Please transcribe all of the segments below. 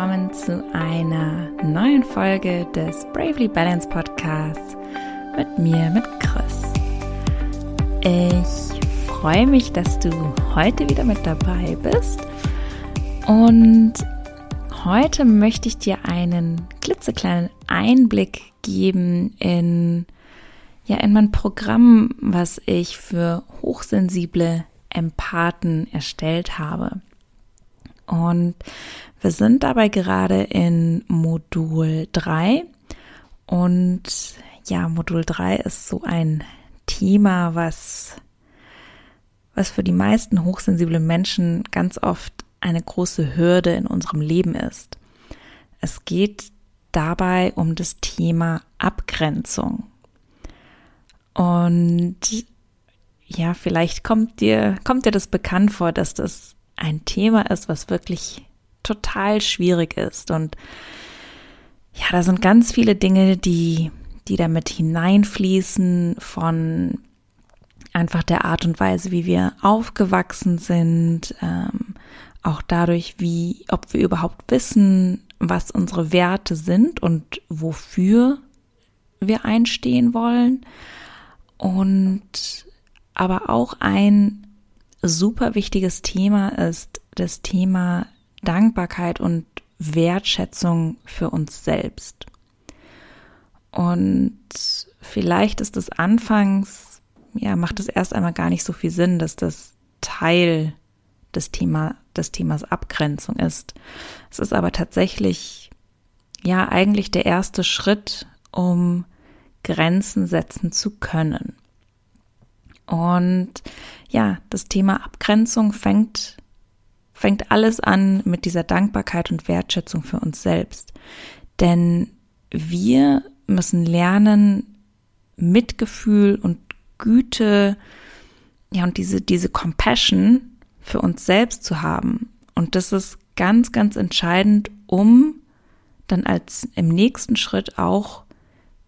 willkommen zu einer neuen Folge des Bravely Balance Podcasts mit mir, mit Chris. Ich freue mich, dass du heute wieder mit dabei bist und heute möchte ich dir einen klitzekleinen Einblick geben in ja in mein Programm, was ich für hochsensible Empathen erstellt habe. Und wir sind dabei gerade in Modul 3 und ja, Modul 3 ist so ein Thema, was, was für die meisten hochsensiblen Menschen ganz oft eine große Hürde in unserem Leben ist. Es geht dabei um das Thema Abgrenzung. Und ja, vielleicht kommt dir, kommt dir das bekannt vor, dass das ein Thema ist, was wirklich total schwierig ist. Und ja, da sind ganz viele Dinge, die, die damit hineinfließen von einfach der Art und Weise, wie wir aufgewachsen sind, ähm, auch dadurch, wie, ob wir überhaupt wissen, was unsere Werte sind und wofür wir einstehen wollen. Und aber auch ein super wichtiges Thema ist das Thema Dankbarkeit und Wertschätzung für uns selbst. Und vielleicht ist es anfangs, ja, macht es erst einmal gar nicht so viel Sinn, dass das Teil des Thema, des Themas Abgrenzung ist. Es ist aber tatsächlich, ja, eigentlich der erste Schritt, um Grenzen setzen zu können. Und ja, das Thema Abgrenzung fängt, fängt alles an mit dieser Dankbarkeit und Wertschätzung für uns selbst. Denn wir müssen lernen, Mitgefühl und Güte, ja, und diese, diese Compassion für uns selbst zu haben. Und das ist ganz, ganz entscheidend, um dann als im nächsten Schritt auch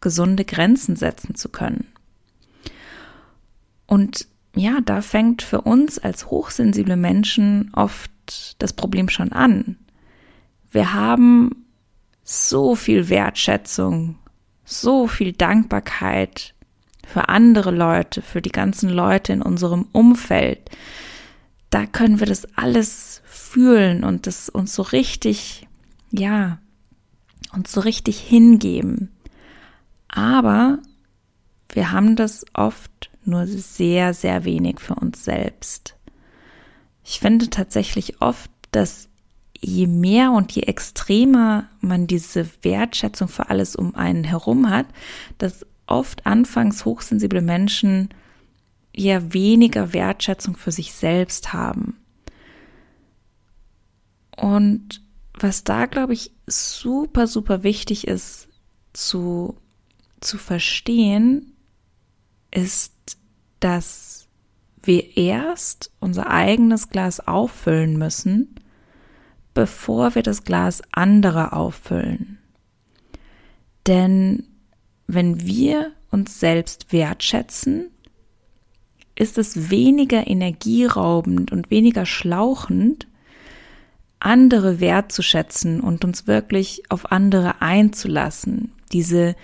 gesunde Grenzen setzen zu können. Und ja, da fängt für uns als hochsensible Menschen oft das Problem schon an. Wir haben so viel Wertschätzung, so viel Dankbarkeit für andere Leute, für die ganzen Leute in unserem Umfeld. Da können wir das alles fühlen und das uns so richtig, ja, uns so richtig hingeben. Aber wir haben das oft nur sehr, sehr wenig für uns selbst. Ich finde tatsächlich oft, dass je mehr und je extremer man diese Wertschätzung für alles um einen herum hat, dass oft anfangs hochsensible Menschen eher weniger Wertschätzung für sich selbst haben. Und was da, glaube ich, super, super wichtig ist zu, zu verstehen, ist, dass wir erst unser eigenes Glas auffüllen müssen, bevor wir das Glas anderer auffüllen. Denn wenn wir uns selbst wertschätzen, ist es weniger energieraubend und weniger schlauchend, andere wertzuschätzen und uns wirklich auf andere einzulassen, diese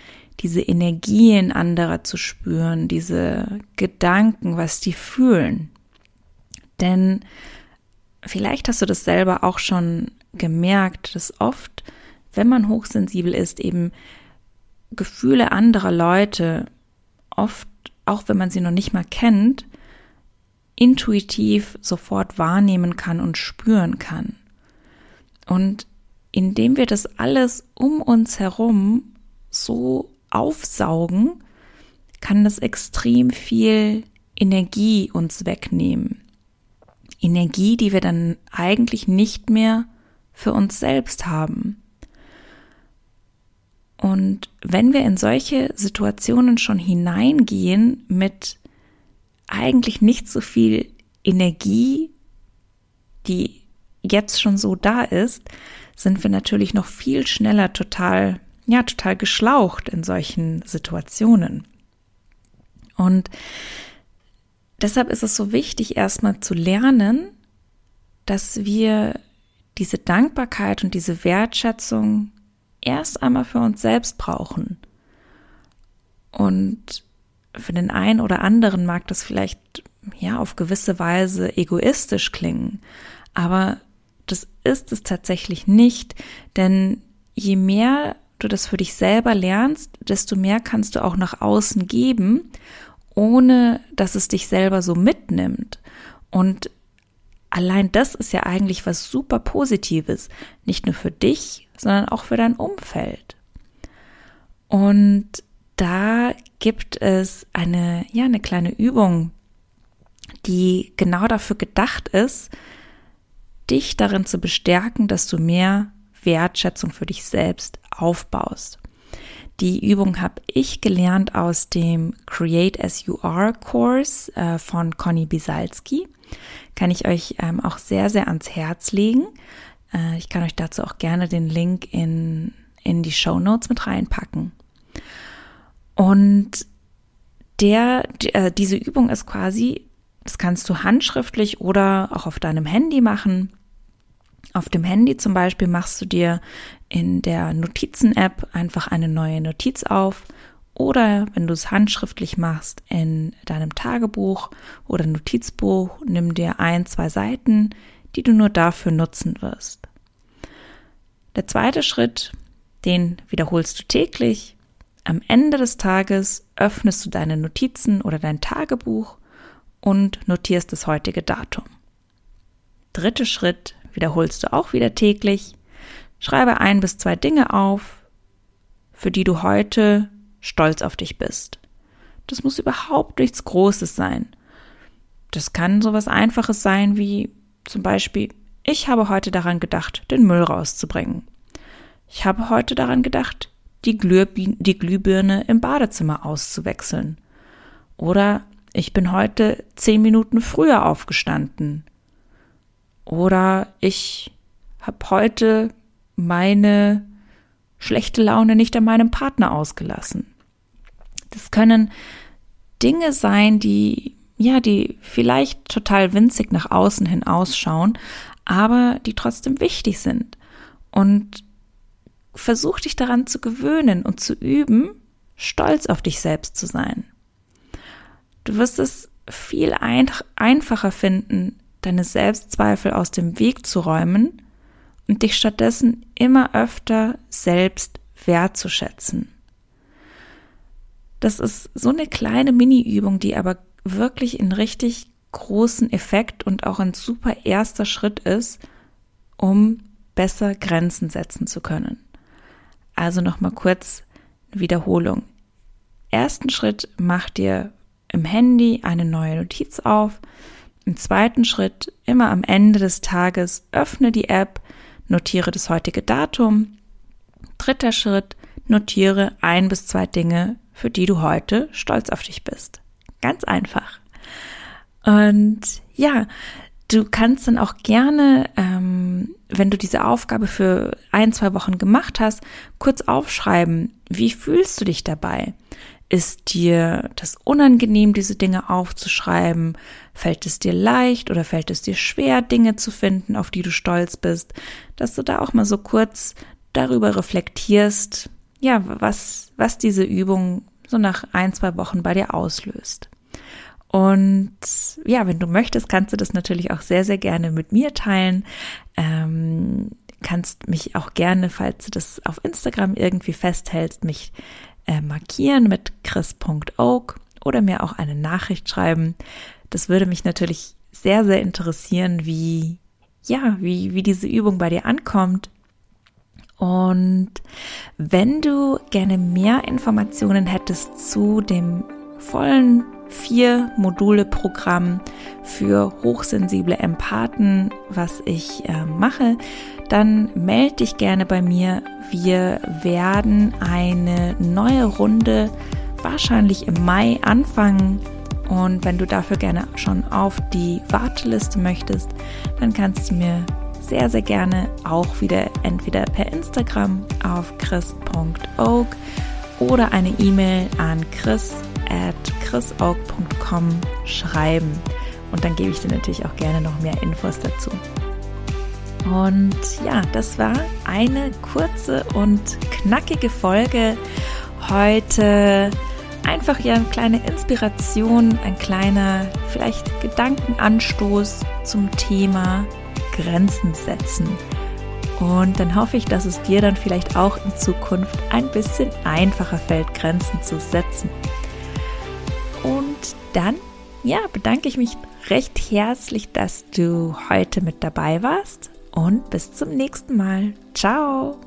diese Energien anderer zu spüren, diese Gedanken, was die fühlen. Denn vielleicht hast du das selber auch schon gemerkt, dass oft, wenn man hochsensibel ist, eben Gefühle anderer Leute oft, auch wenn man sie noch nicht mal kennt, intuitiv sofort wahrnehmen kann und spüren kann. Und indem wir das alles um uns herum so aufsaugen, kann das extrem viel Energie uns wegnehmen. Energie, die wir dann eigentlich nicht mehr für uns selbst haben. Und wenn wir in solche Situationen schon hineingehen mit eigentlich nicht so viel Energie, die jetzt schon so da ist, sind wir natürlich noch viel schneller total ja total geschlaucht in solchen Situationen. Und deshalb ist es so wichtig, erstmal zu lernen, dass wir diese Dankbarkeit und diese Wertschätzung erst einmal für uns selbst brauchen. Und für den einen oder anderen mag das vielleicht ja auf gewisse Weise egoistisch klingen, aber das ist es tatsächlich nicht, denn je mehr du das für dich selber lernst, desto mehr kannst du auch nach außen geben, ohne dass es dich selber so mitnimmt. Und allein das ist ja eigentlich was super Positives, nicht nur für dich, sondern auch für dein Umfeld. Und da gibt es eine, ja, eine kleine Übung, die genau dafür gedacht ist, dich darin zu bestärken, dass du mehr Wertschätzung für dich selbst aufbaust. Die Übung habe ich gelernt aus dem Create as You Are Kurs äh, von Conny Bisalski. Kann ich euch ähm, auch sehr, sehr ans Herz legen. Äh, ich kann euch dazu auch gerne den Link in, in die Show Notes mit reinpacken. Und der, äh, diese Übung ist quasi, das kannst du handschriftlich oder auch auf deinem Handy machen. Auf dem Handy zum Beispiel machst du dir in der Notizen-App einfach eine neue Notiz auf oder wenn du es handschriftlich machst in deinem Tagebuch oder Notizbuch, nimm dir ein, zwei Seiten, die du nur dafür nutzen wirst. Der zweite Schritt, den wiederholst du täglich. Am Ende des Tages öffnest du deine Notizen oder dein Tagebuch und notierst das heutige Datum. Dritter Schritt, wiederholst du auch wieder täglich. Schreibe ein bis zwei Dinge auf, für die du heute stolz auf dich bist. Das muss überhaupt nichts Großes sein. Das kann sowas Einfaches sein wie zum Beispiel, ich habe heute daran gedacht, den Müll rauszubringen. Ich habe heute daran gedacht, die, Glühbirne, die Glühbirne im Badezimmer auszuwechseln. Oder ich bin heute zehn Minuten früher aufgestanden. Oder ich habe heute meine schlechte Laune nicht an meinem Partner ausgelassen. Das können Dinge sein, die ja, die vielleicht total winzig nach außen hin ausschauen, aber die trotzdem wichtig sind. Und versuch dich daran zu gewöhnen und zu üben, stolz auf dich selbst zu sein. Du wirst es viel ein einfacher finden, deine Selbstzweifel aus dem Weg zu räumen und dich stattdessen immer öfter selbst wertzuschätzen. Das ist so eine kleine Mini-Übung, die aber wirklich einen richtig großen Effekt und auch ein super erster Schritt ist, um besser Grenzen setzen zu können. Also nochmal kurz Wiederholung. Ersten Schritt mach dir im Handy eine neue Notiz auf. Im zweiten Schritt, immer am Ende des Tages, öffne die App, notiere das heutige Datum. Dritter Schritt, notiere ein bis zwei Dinge, für die du heute stolz auf dich bist. Ganz einfach. Und ja, du kannst dann auch gerne, ähm, wenn du diese Aufgabe für ein, zwei Wochen gemacht hast, kurz aufschreiben, wie fühlst du dich dabei? Ist dir das unangenehm, diese Dinge aufzuschreiben? Fällt es dir leicht oder fällt es dir schwer, Dinge zu finden, auf die du stolz bist? Dass du da auch mal so kurz darüber reflektierst, ja, was, was diese Übung so nach ein, zwei Wochen bei dir auslöst. Und ja, wenn du möchtest, kannst du das natürlich auch sehr, sehr gerne mit mir teilen. Ähm, kannst mich auch gerne, falls du das auf Instagram irgendwie festhältst, mich äh, markieren mit chris.oak oder mir auch eine Nachricht schreiben. Das würde mich natürlich sehr, sehr interessieren, wie, ja, wie, wie diese Übung bei dir ankommt. Und wenn du gerne mehr Informationen hättest zu dem vollen vier Module Programm für hochsensible Empathen, was ich äh, mache, dann melde dich gerne bei mir. Wir werden eine neue Runde wahrscheinlich im Mai anfangen. Und wenn du dafür gerne schon auf die Warteliste möchtest, dann kannst du mir sehr, sehr gerne auch wieder entweder per Instagram auf chris.oak oder eine E-Mail an chris at chrisaug.com schreiben. Und dann gebe ich dir natürlich auch gerne noch mehr Infos dazu. Und ja, das war eine kurze und knackige Folge heute. Einfach ja eine kleine Inspiration, ein kleiner vielleicht Gedankenanstoß zum Thema Grenzen setzen. Und dann hoffe ich, dass es dir dann vielleicht auch in Zukunft ein bisschen einfacher fällt, Grenzen zu setzen. Und dann, ja, bedanke ich mich recht herzlich, dass du heute mit dabei warst und bis zum nächsten Mal. Ciao!